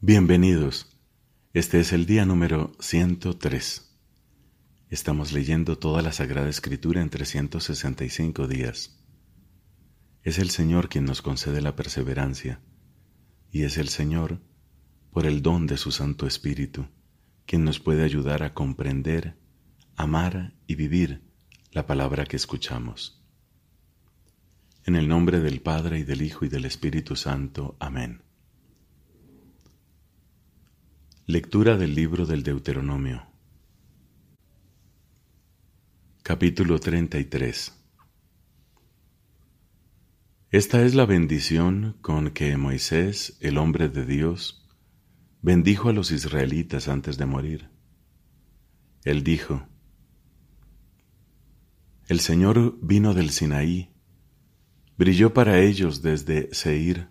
Bienvenidos. Este es el día número 103. Estamos leyendo toda la Sagrada Escritura en 365 días. Es el Señor quien nos concede la perseverancia, y es el Señor, por el don de su Santo Espíritu, quien nos puede ayudar a comprender, amar y vivir la palabra que escuchamos. En el nombre del Padre y del Hijo y del Espíritu Santo. Amén. Lectura del libro del Deuteronomio. Capítulo 33 Esta es la bendición con que Moisés, el hombre de Dios, bendijo a los israelitas antes de morir. Él dijo, El Señor vino del Sinaí, brilló para ellos desde Seir,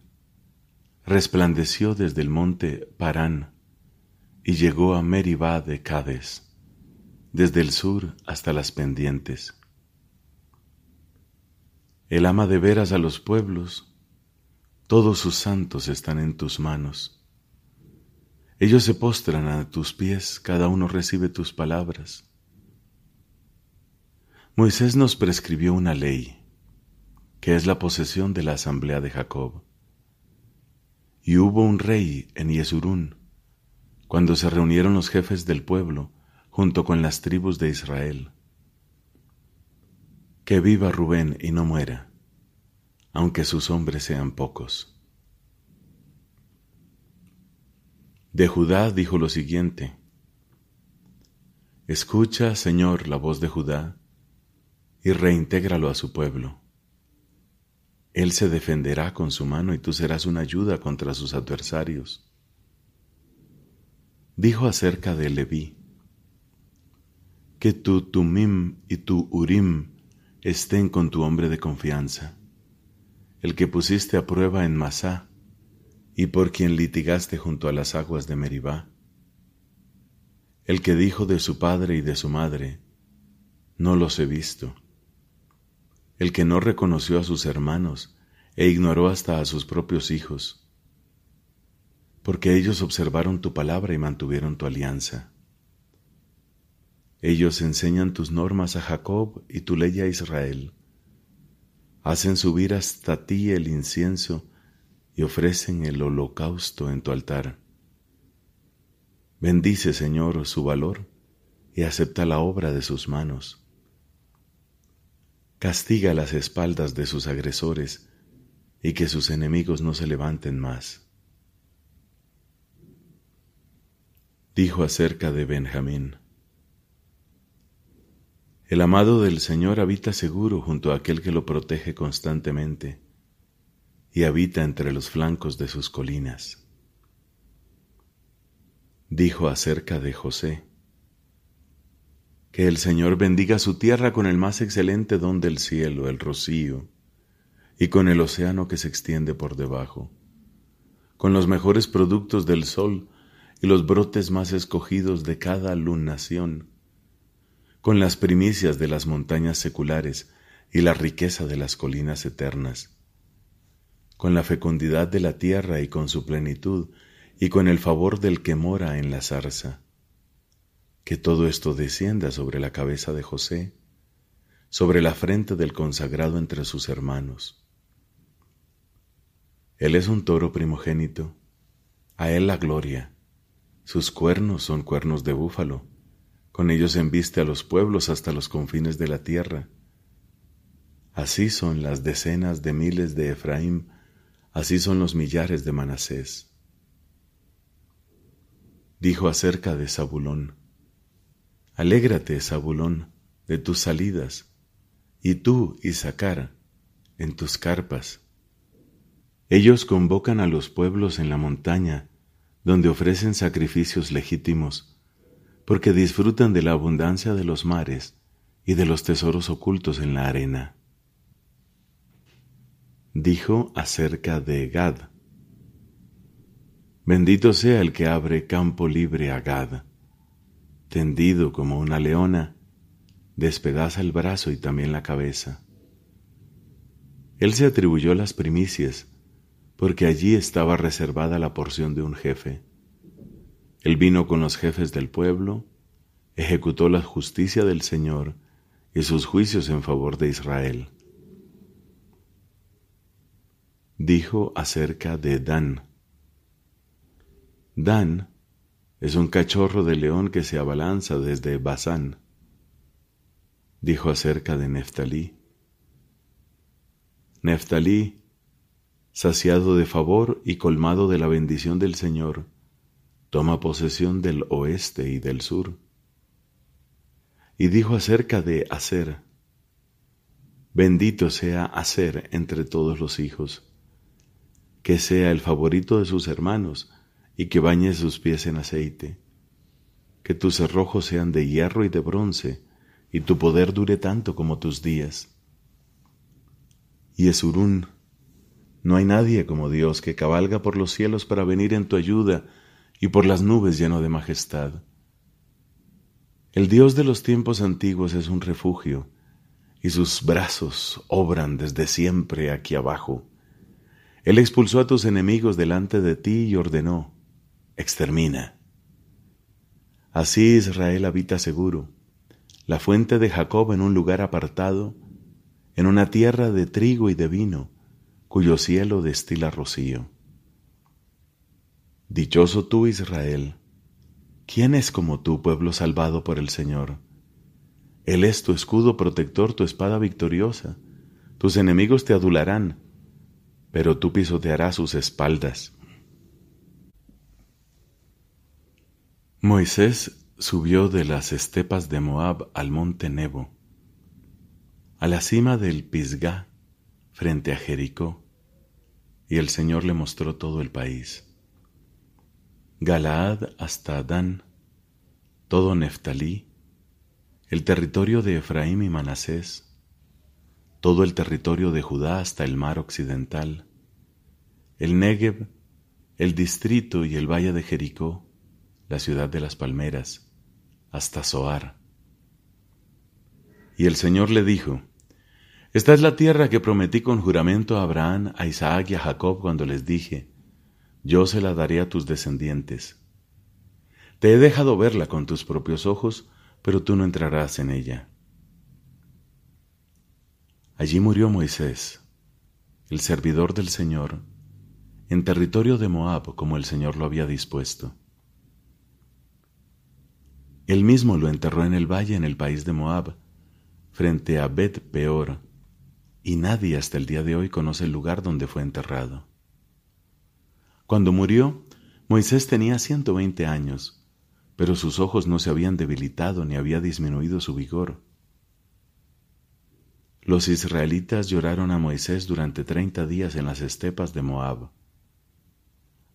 resplandeció desde el monte Parán, y llegó a Meribá de Cades, desde el sur hasta las pendientes. Él ama de veras a los pueblos, todos sus santos están en tus manos. Ellos se postran a tus pies, cada uno recibe tus palabras. Moisés nos prescribió una ley, que es la posesión de la asamblea de Jacob. Y hubo un rey en Yesurún, cuando se reunieron los jefes del pueblo junto con las tribus de Israel. Que viva Rubén y no muera, aunque sus hombres sean pocos. De Judá dijo lo siguiente, Escucha, Señor, la voz de Judá, y reintégralo a su pueblo. Él se defenderá con su mano y tú serás una ayuda contra sus adversarios dijo acerca de Leví, que tu Tumim y tu Urim estén con tu hombre de confianza, el que pusiste a prueba en Masá y por quien litigaste junto a las aguas de Meribá, el que dijo de su padre y de su madre, no los he visto, el que no reconoció a sus hermanos e ignoró hasta a sus propios hijos, porque ellos observaron tu palabra y mantuvieron tu alianza. Ellos enseñan tus normas a Jacob y tu ley a Israel. Hacen subir hasta ti el incienso y ofrecen el holocausto en tu altar. Bendice, Señor, su valor y acepta la obra de sus manos. Castiga las espaldas de sus agresores y que sus enemigos no se levanten más. Dijo acerca de Benjamín. El amado del Señor habita seguro junto a aquel que lo protege constantemente y habita entre los flancos de sus colinas. Dijo acerca de José, que el Señor bendiga su tierra con el más excelente don del cielo, el rocío, y con el océano que se extiende por debajo, con los mejores productos del sol, y los brotes más escogidos de cada lunación, con las primicias de las montañas seculares y la riqueza de las colinas eternas, con la fecundidad de la tierra y con su plenitud, y con el favor del que mora en la zarza. Que todo esto descienda sobre la cabeza de José, sobre la frente del consagrado entre sus hermanos. Él es un toro primogénito, a él la gloria, sus cuernos son cuernos de búfalo, con ellos embiste a los pueblos hasta los confines de la tierra. Así son las decenas de miles de Efraín, así son los millares de Manasés. Dijo acerca de Zabulón, Alégrate, Zabulón, de tus salidas, y tú, Isaacar, en tus carpas. Ellos convocan a los pueblos en la montaña, donde ofrecen sacrificios legítimos, porque disfrutan de la abundancia de los mares y de los tesoros ocultos en la arena. Dijo acerca de Gad, Bendito sea el que abre campo libre a Gad, tendido como una leona, despedaza el brazo y también la cabeza. Él se atribuyó las primicias, porque allí estaba reservada la porción de un jefe. Él vino con los jefes del pueblo, ejecutó la justicia del Señor y sus juicios en favor de Israel. Dijo acerca de Dan. Dan es un cachorro de león que se abalanza desde Basán. Dijo acerca de Neftalí. Neftalí, saciado de favor y colmado de la bendición del Señor, toma posesión del oeste y del sur. Y dijo acerca de Aser, bendito sea Aser entre todos los hijos, que sea el favorito de sus hermanos y que bañe sus pies en aceite, que tus cerrojos sean de hierro y de bronce, y tu poder dure tanto como tus días. Y Esurún, no hay nadie como Dios que cabalga por los cielos para venir en tu ayuda y por las nubes lleno de majestad. El Dios de los tiempos antiguos es un refugio, y sus brazos obran desde siempre aquí abajo. Él expulsó a tus enemigos delante de ti y ordenó, extermina. Así Israel habita seguro, la fuente de Jacob en un lugar apartado, en una tierra de trigo y de vino, cuyo cielo destila rocío. Dichoso tú, Israel, ¿quién es como tú, pueblo salvado por el Señor? Él es tu escudo protector, tu espada victoriosa. Tus enemigos te adularán, pero tú pisotearás sus espaldas. Moisés subió de las estepas de Moab al monte Nebo, a la cima del Pisgá, frente a Jericó, y el Señor le mostró todo el país. Galaad hasta Adán, todo Neftalí, el territorio de Efraín y Manasés, todo el territorio de Judá hasta el mar occidental, el Negev, el distrito y el valle de Jericó, la ciudad de las palmeras, hasta Zoar. Y el Señor le dijo, Esta es la tierra que prometí con juramento a Abraham, a Isaac y a Jacob cuando les dije, Yo se la daré a tus descendientes. Te he dejado verla con tus propios ojos, pero tú no entrarás en ella. Allí murió Moisés, el servidor del Señor, en territorio de Moab como el Señor lo había dispuesto. Él mismo lo enterró en el valle en el país de Moab, frente a Bet Peor, y nadie hasta el día de hoy conoce el lugar donde fue enterrado. Cuando murió, Moisés tenía 120 años, pero sus ojos no se habían debilitado ni había disminuido su vigor. Los israelitas lloraron a Moisés durante treinta días en las estepas de Moab.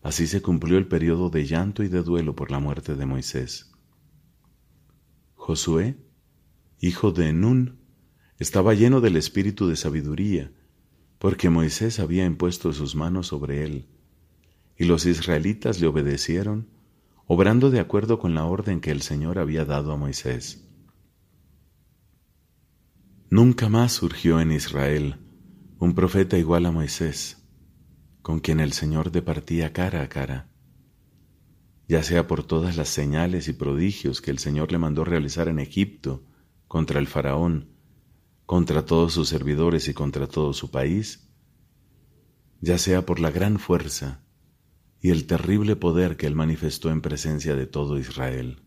Así se cumplió el periodo de llanto y de duelo por la muerte de Moisés. Josué, hijo de Nun, estaba lleno del espíritu de sabiduría, porque Moisés había impuesto sus manos sobre él, y los israelitas le obedecieron, obrando de acuerdo con la orden que el Señor había dado a Moisés. Nunca más surgió en Israel un profeta igual a Moisés, con quien el Señor departía cara a cara ya sea por todas las señales y prodigios que el Señor le mandó realizar en Egipto contra el faraón, contra todos sus servidores y contra todo su país, ya sea por la gran fuerza y el terrible poder que él manifestó en presencia de todo Israel.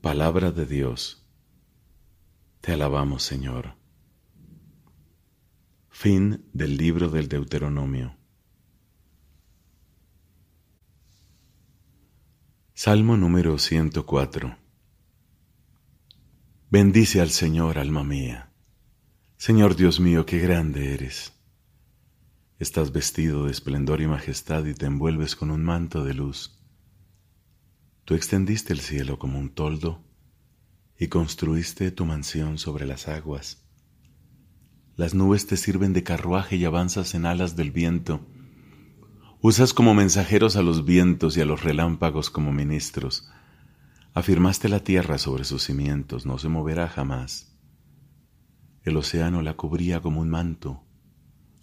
Palabra de Dios. Te alabamos, Señor. Fin del libro del Deuteronomio. Salmo número 104 Bendice al Señor, alma mía. Señor Dios mío, qué grande eres. Estás vestido de esplendor y majestad y te envuelves con un manto de luz. Tú extendiste el cielo como un toldo y construiste tu mansión sobre las aguas. Las nubes te sirven de carruaje y avanzas en alas del viento Usas como mensajeros a los vientos y a los relámpagos como ministros. Afirmaste la tierra sobre sus cimientos, no se moverá jamás. El océano la cubría como un manto,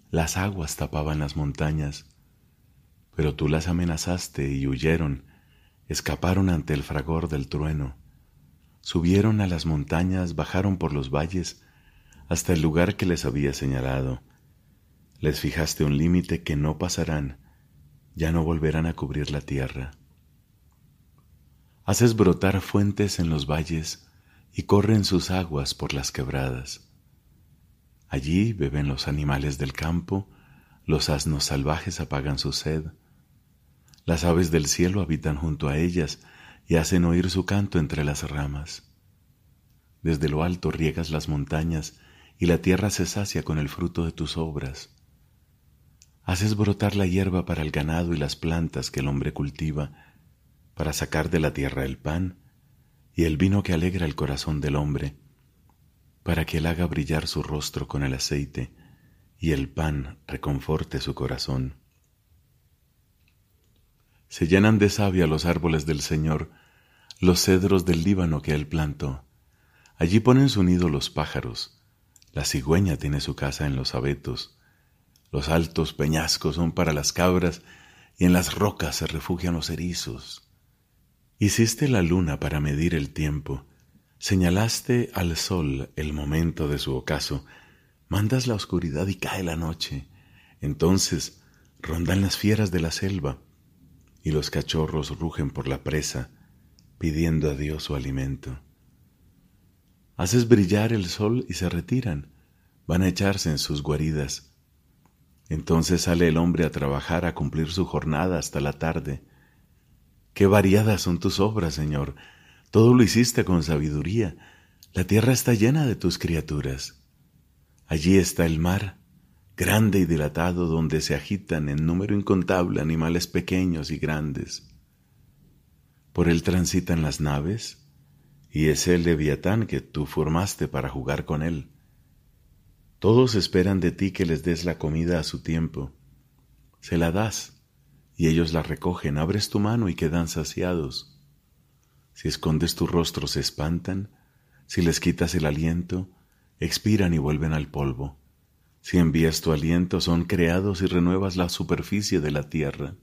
las aguas tapaban las montañas, pero tú las amenazaste y huyeron, escaparon ante el fragor del trueno, subieron a las montañas, bajaron por los valles, hasta el lugar que les había señalado. Les fijaste un límite que no pasarán, ya no volverán a cubrir la tierra. Haces brotar fuentes en los valles y corren sus aguas por las quebradas. Allí beben los animales del campo, los asnos salvajes apagan su sed. Las aves del cielo habitan junto a ellas y hacen oír su canto entre las ramas. Desde lo alto riegas las montañas y la tierra se sacia con el fruto de tus obras. Haces brotar la hierba para el ganado y las plantas que el hombre cultiva, para sacar de la tierra el pan y el vino que alegra el corazón del hombre para que él haga brillar su rostro con el aceite y el pan reconforte su corazón. Se llenan de savia los árboles del Señor, los cedros del Líbano que él plantó. Allí ponen su nido los pájaros, la cigüeña tiene su casa en los abetos, los altos peñascos son para las cabras y en las rocas se refugian los erizos. Hiciste la luna para medir el tiempo, Señalaste al sol el momento de su ocaso, mandas la oscuridad y cae la noche. Entonces rondan las fieras de la selva y los cachorros rugen por la presa, pidiendo a Dios su alimento. Haces brillar el sol y se retiran, van a echarse en sus guaridas. Entonces sale el hombre a trabajar, a cumplir su jornada hasta la tarde. Qué variadas son tus obras, Señor, todo lo hiciste con sabiduría. La tierra está llena de tus criaturas. Allí está el mar, grande y dilatado, donde se agitan en número incontable animales pequeños y grandes. Por él transitan las naves, y es el leviatán que tú formaste para jugar con él. Todos esperan de ti que les des la comida a su tiempo. Se la das, y ellos la recogen, abres tu mano y quedan saciados. Si escondes tu rostro se espantan, si les quitas el aliento, expiran y vuelven al polvo. Si envías tu aliento, son creados y renuevas la superficie de la tierra.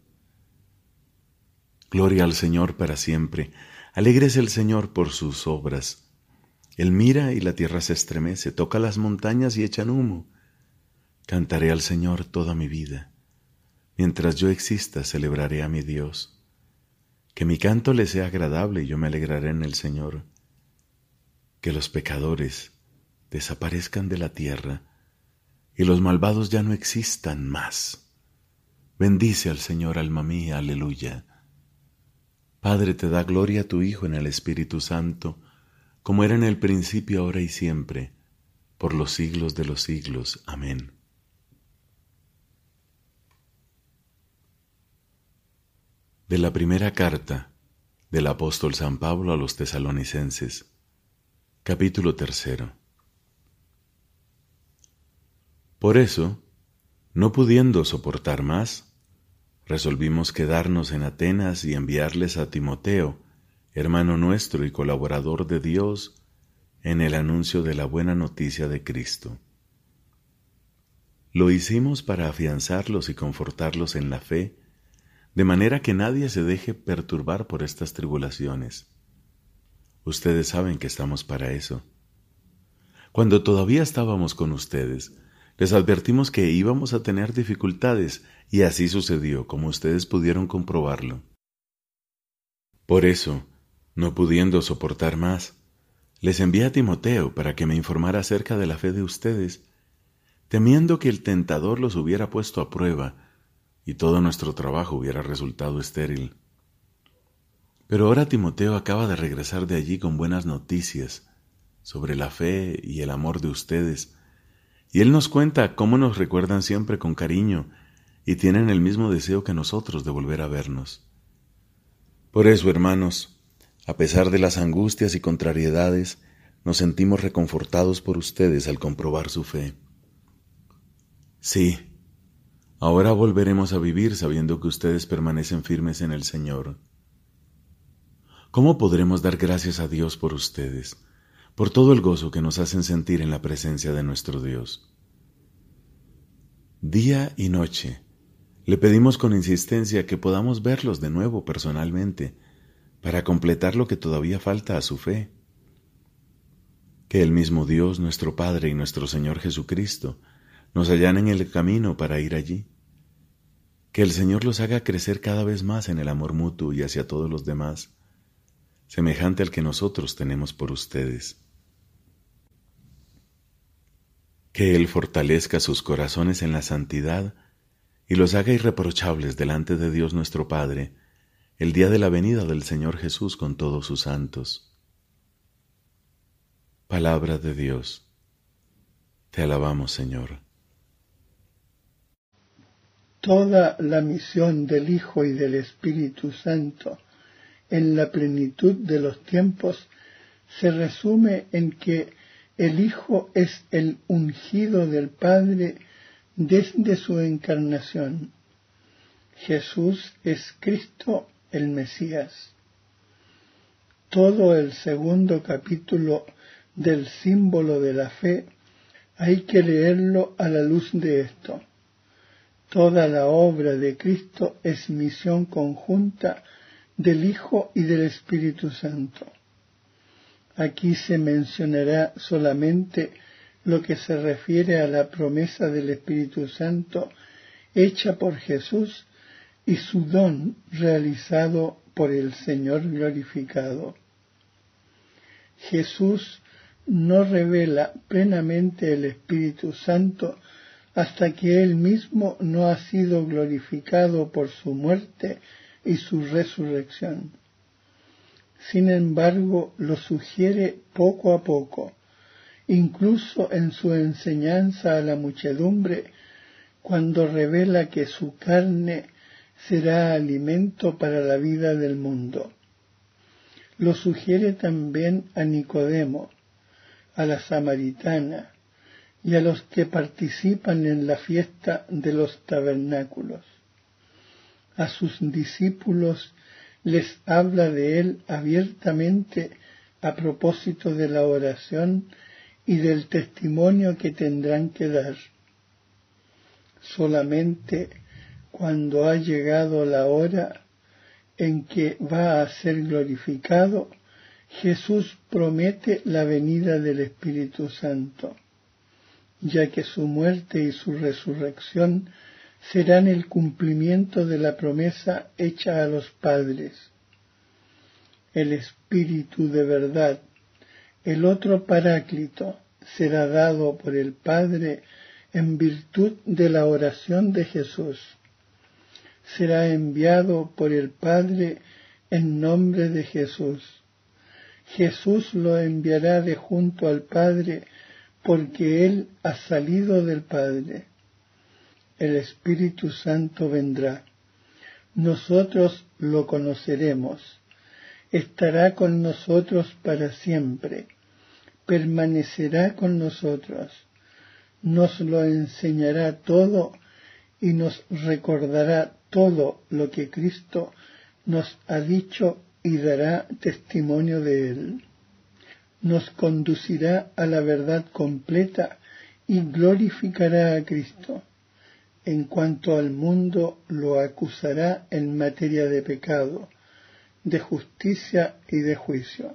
Gloria al Señor para siempre. Alegres el Señor por sus obras. Él mira y la tierra se estremece, toca las montañas y echan humo. Cantaré al Señor toda mi vida. Mientras yo exista, celebraré a mi Dios. Que mi canto le sea agradable y yo me alegraré en el Señor. Que los pecadores desaparezcan de la tierra y los malvados ya no existan más. Bendice al Señor, alma mía, aleluya. Padre, te da gloria a tu Hijo en el Espíritu Santo, como era en el principio, ahora y siempre, por los siglos de los siglos. Amén. De la primera carta del apóstol San Pablo a los tesalonicenses, capítulo tercero. Por eso, no pudiendo soportar más, resolvimos quedarnos en Atenas y enviarles a Timoteo, hermano nuestro y colaborador de Dios, en el anuncio de la buena noticia de Cristo. Lo hicimos para afianzarlos y confortarlos en la fe, de manera que nadie se deje perturbar por estas tribulaciones. Ustedes saben que estamos para eso. Cuando todavía estábamos con ustedes, les advertimos que íbamos a tener dificultades y así sucedió, como ustedes pudieron comprobarlo. Por eso, no pudiendo soportar más, les envié a Timoteo para que me informara acerca de la fe de ustedes, temiendo que el tentador los hubiera puesto a prueba y todo nuestro trabajo hubiera resultado estéril. Pero ahora Timoteo acaba de regresar de allí con buenas noticias sobre la fe y el amor de ustedes, y él nos cuenta cómo nos recuerdan siempre con cariño y tienen el mismo deseo que nosotros de volver a vernos. Por eso, hermanos, a pesar de las angustias y contrariedades, nos sentimos reconfortados por ustedes al comprobar su fe. Sí, Ahora volveremos a vivir sabiendo que ustedes permanecen firmes en el Señor. ¿Cómo podremos dar gracias a Dios por ustedes, por todo el gozo que nos hacen sentir en la presencia de nuestro Dios? Día y noche Le pedimos con insistencia que podamos verlos de nuevo personalmente para completar lo que todavía falta a su fe. Que el mismo Dios, nuestro Padre y nuestro Señor Jesucristo nos en el camino para ir allí. Que el Señor los haga crecer cada vez más en el amor mutuo y hacia todos los demás, semejante al que nosotros tenemos por ustedes. Que Él fortalezca sus corazones en la santidad y los haga irreprochables delante de Dios nuestro Padre el día de la venida del Señor Jesús con todos sus santos. Palabra de Dios. Te alabamos, Señor. Toda la misión del Hijo y del Espíritu Santo en la plenitud de los tiempos se resume en que el Hijo es el ungido del Padre desde su encarnación. Jesús es Cristo el Mesías. Todo el segundo capítulo del símbolo de la fe hay que leerlo a la luz de esto. Toda la obra de Cristo es misión conjunta del Hijo y del Espíritu Santo. Aquí se mencionará solamente lo que se refiere a la promesa del Espíritu Santo hecha por Jesús y su don realizado por el Señor glorificado. Jesús no revela plenamente el Espíritu Santo hasta que Él mismo no ha sido glorificado por su muerte y su resurrección. Sin embargo, lo sugiere poco a poco, incluso en su enseñanza a la muchedumbre, cuando revela que su carne será alimento para la vida del mundo. Lo sugiere también a Nicodemo, a la samaritana y a los que participan en la fiesta de los tabernáculos. A sus discípulos les habla de él abiertamente a propósito de la oración y del testimonio que tendrán que dar. Solamente cuando ha llegado la hora en que va a ser glorificado, Jesús promete la venida del Espíritu Santo, ya que su muerte y su resurrección serán el cumplimiento de la promesa hecha a los padres. El Espíritu de verdad el otro paráclito será dado por el Padre en virtud de la oración de Jesús. Será enviado por el Padre en nombre de Jesús. Jesús lo enviará de junto al Padre porque Él ha salido del Padre. El Espíritu Santo vendrá. Nosotros lo conoceremos. Estará con nosotros para siempre permanecerá con nosotros, nos lo enseñará todo y nos recordará todo lo que Cristo nos ha dicho y dará testimonio de él. Nos conducirá a la verdad completa y glorificará a Cristo. En cuanto al mundo, lo acusará en materia de pecado, de justicia y de juicio.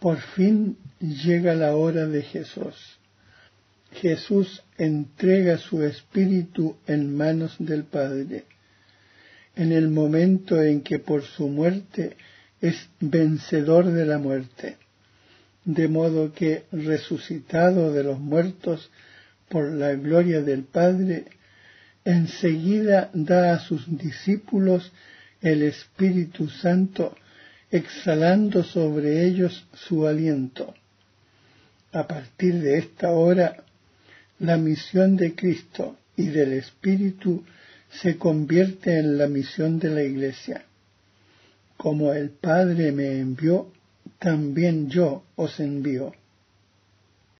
Por fin llega la hora de Jesús. Jesús entrega su espíritu en manos del Padre, en el momento en que por su muerte es vencedor de la muerte, de modo que, resucitado de los muertos por la gloria del Padre, enseguida da a sus discípulos el Espíritu Santo exhalando sobre ellos su aliento. A partir de esta hora, la misión de Cristo y del Espíritu se convierte en la misión de la Iglesia. Como el Padre me envió, también yo os envío.